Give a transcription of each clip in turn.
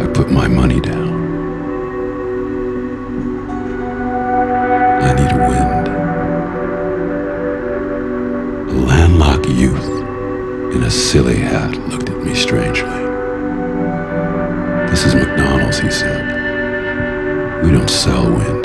I put my money down. I need a wind. A landlocked youth in a silly hat looked at me strangely. This is McDonald's, he said. We don't sell wind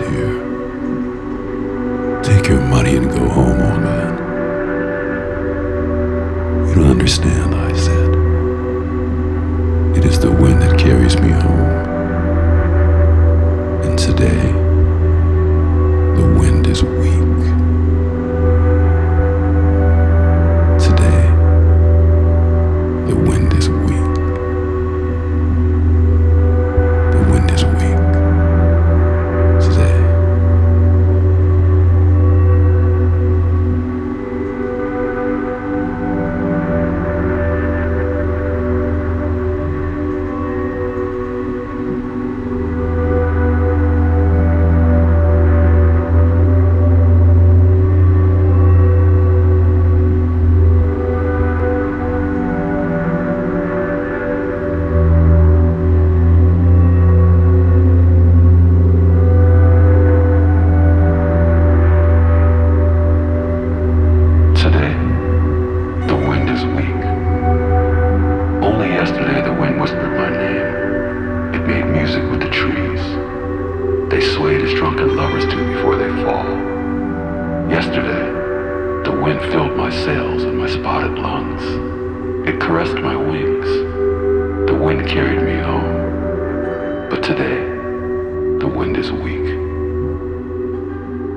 the wind is weak.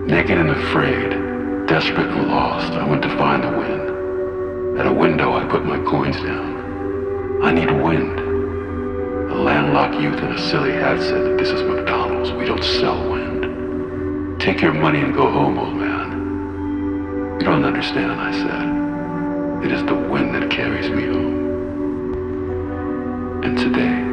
Naked and afraid, desperate and lost, I went to find the wind. At a window, I put my coins down. I need wind. A landlocked youth in a silly hat said that this is McDonald's. We don't sell wind. Take your money and go home, old man. You don't understand, I said. It is the wind that carries me home. And today,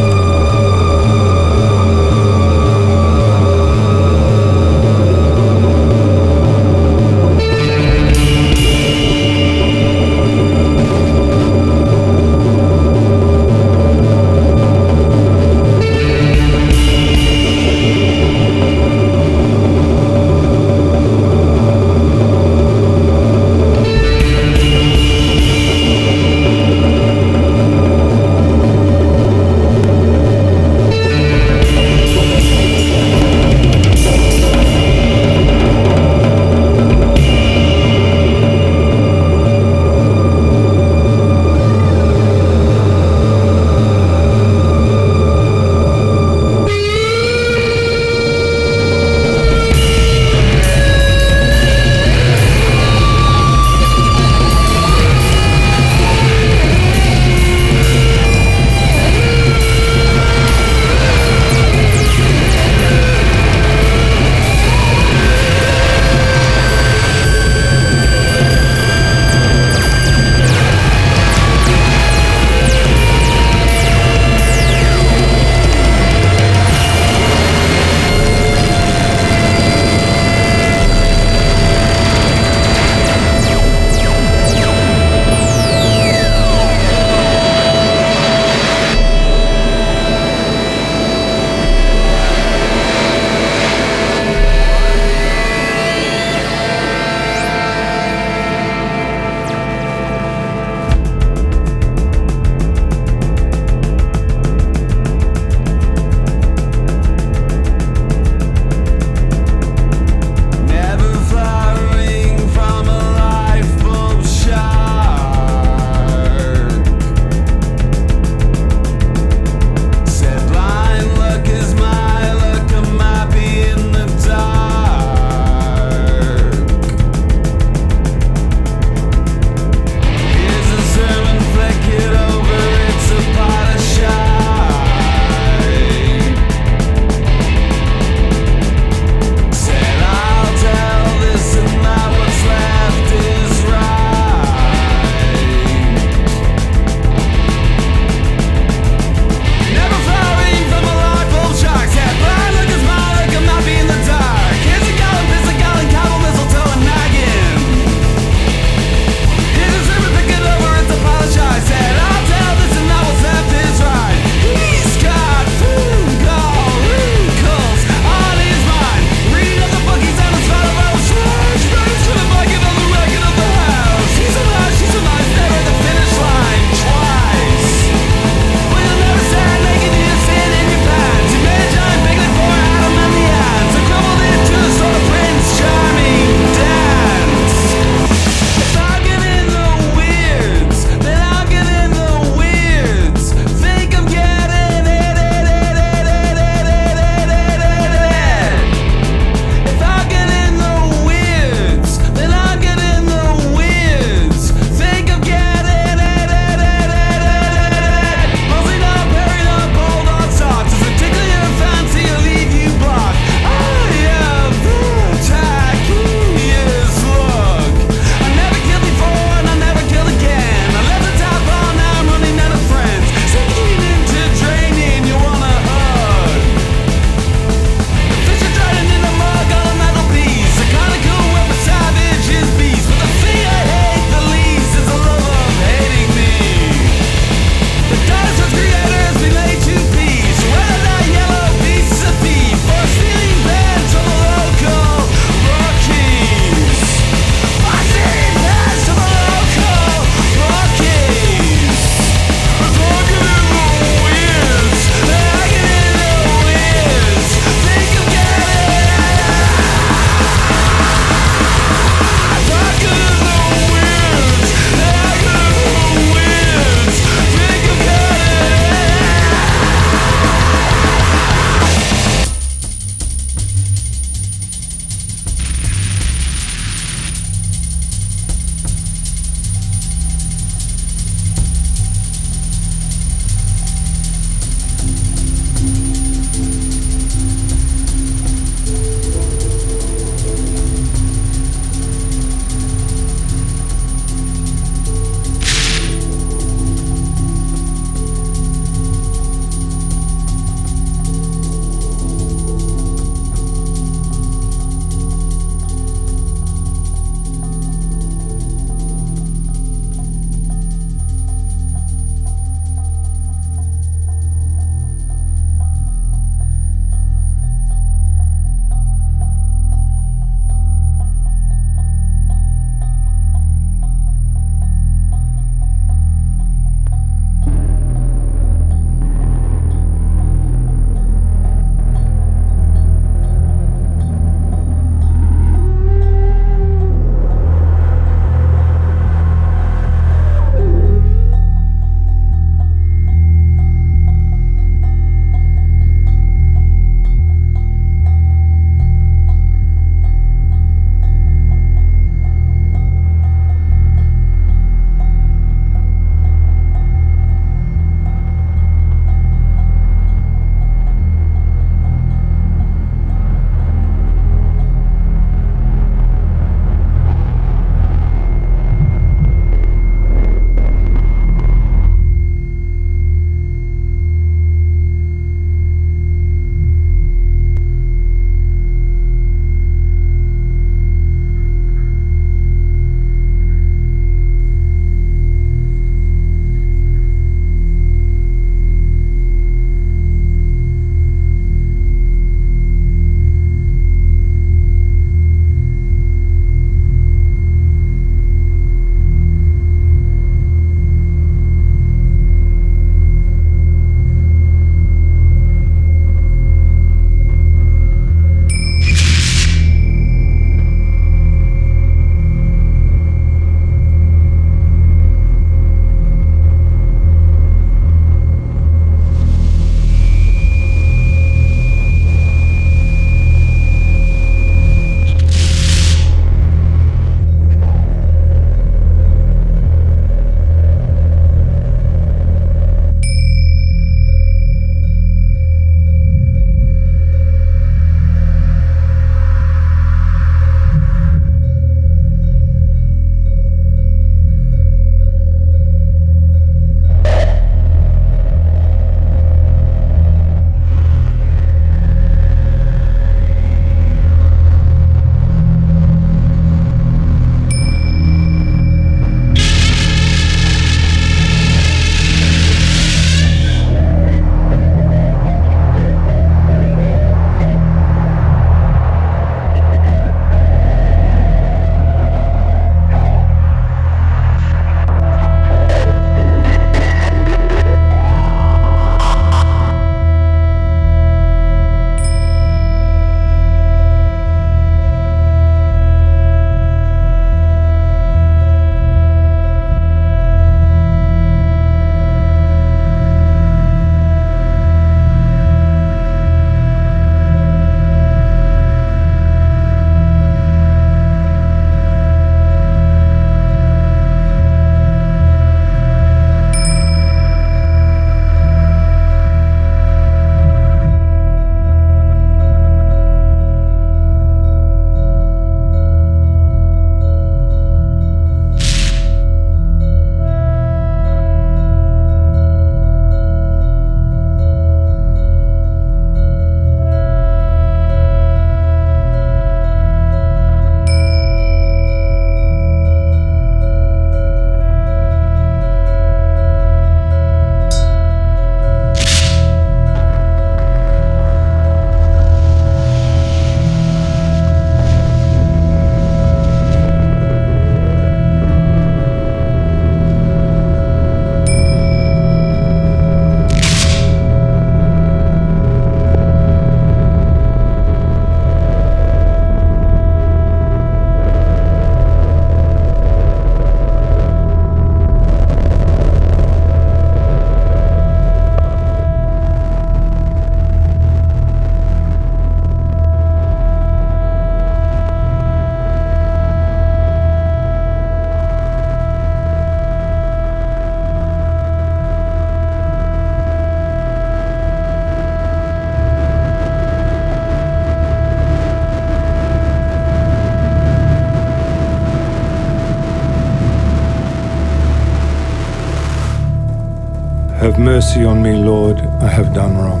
mercy on me, Lord, I have done wrong.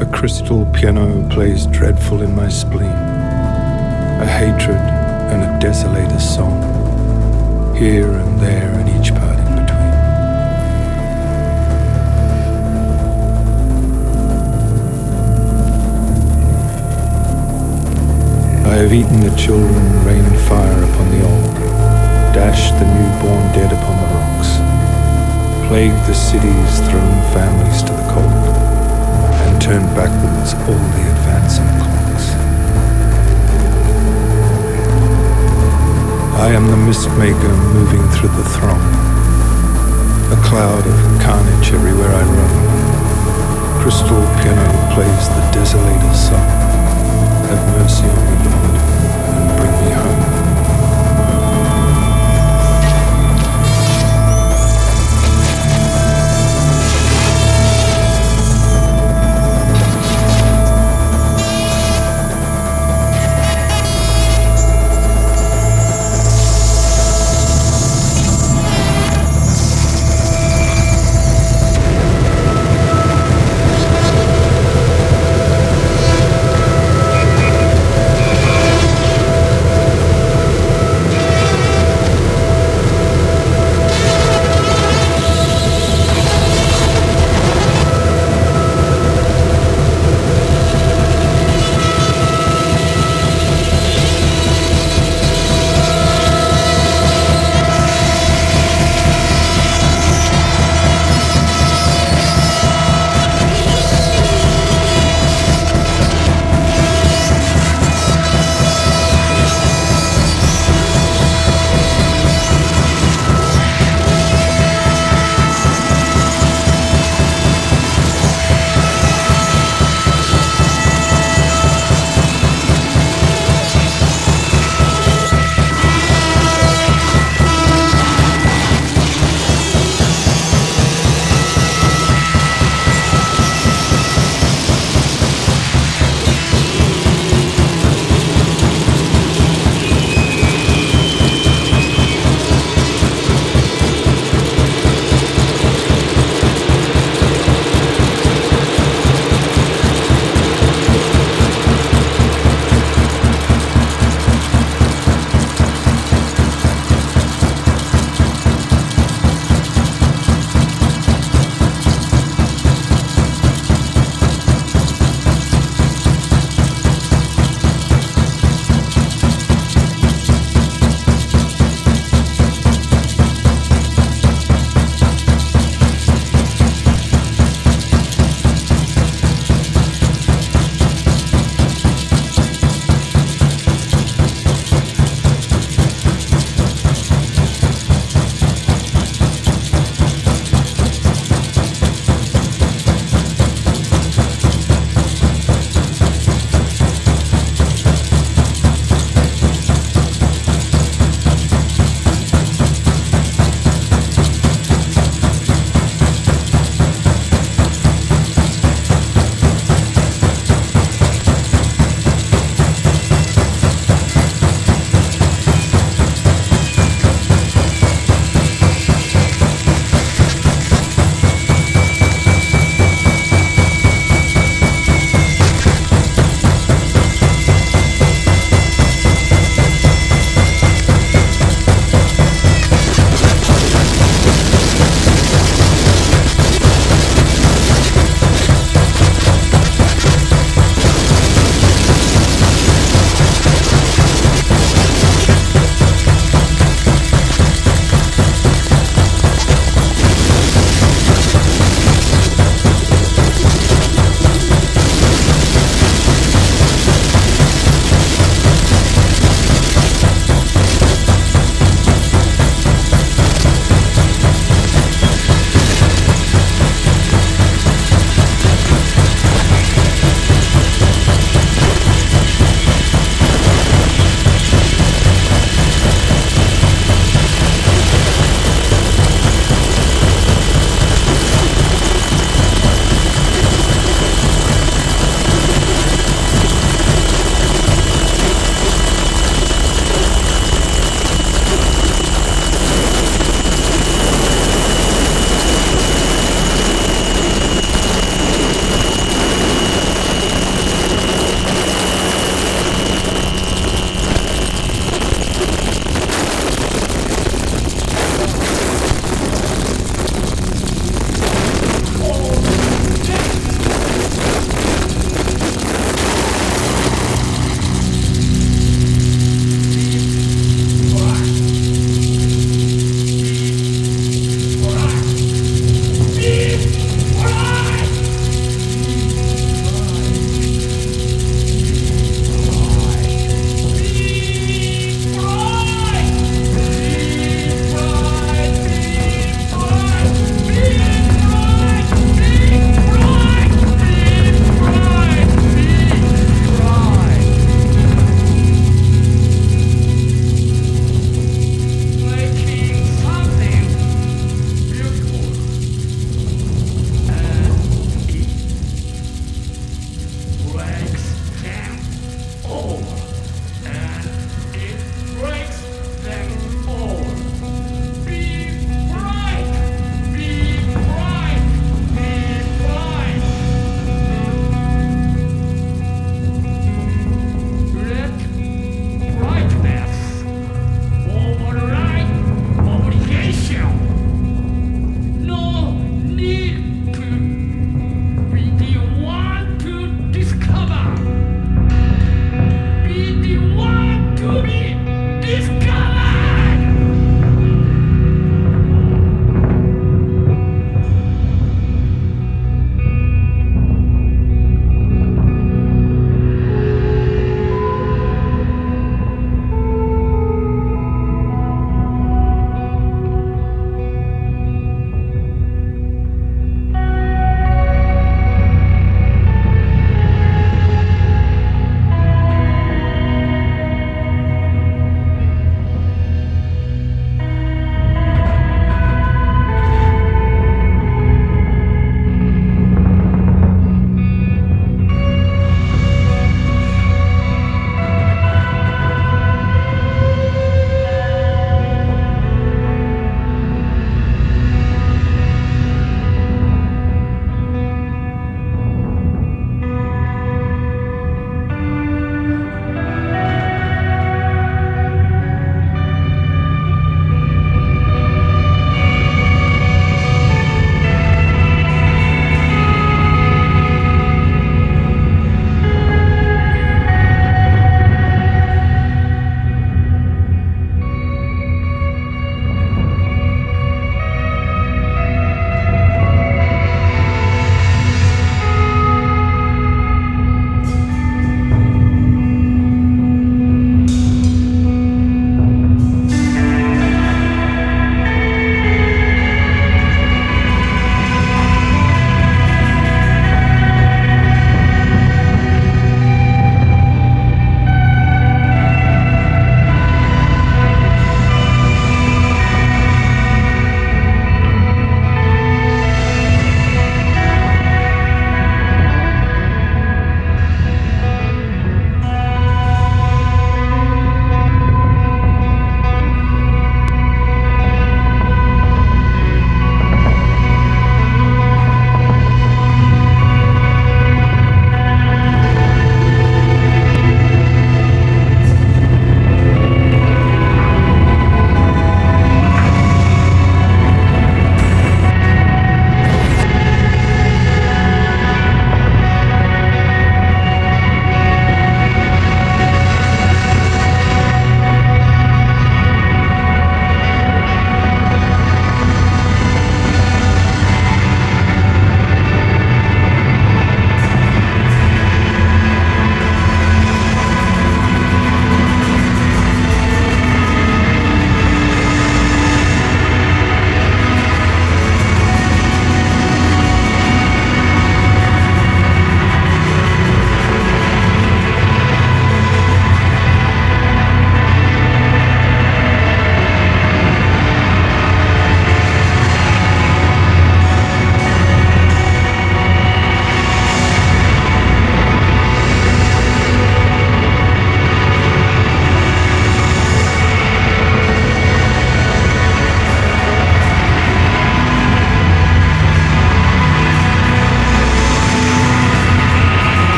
A crystal piano plays dreadful in my spleen, a hatred and a desolator's song, here and there and each part in between. I have eaten the children, rained fire upon the old, dashed the newborn dead upon the rocks plagued the cities, thrown families to the cold, and turned backwards all the advancing clocks. I am the mist maker moving through the throng, a cloud of carnage everywhere I roam. Crystal piano plays the desolator's song. Have mercy on me, Lord.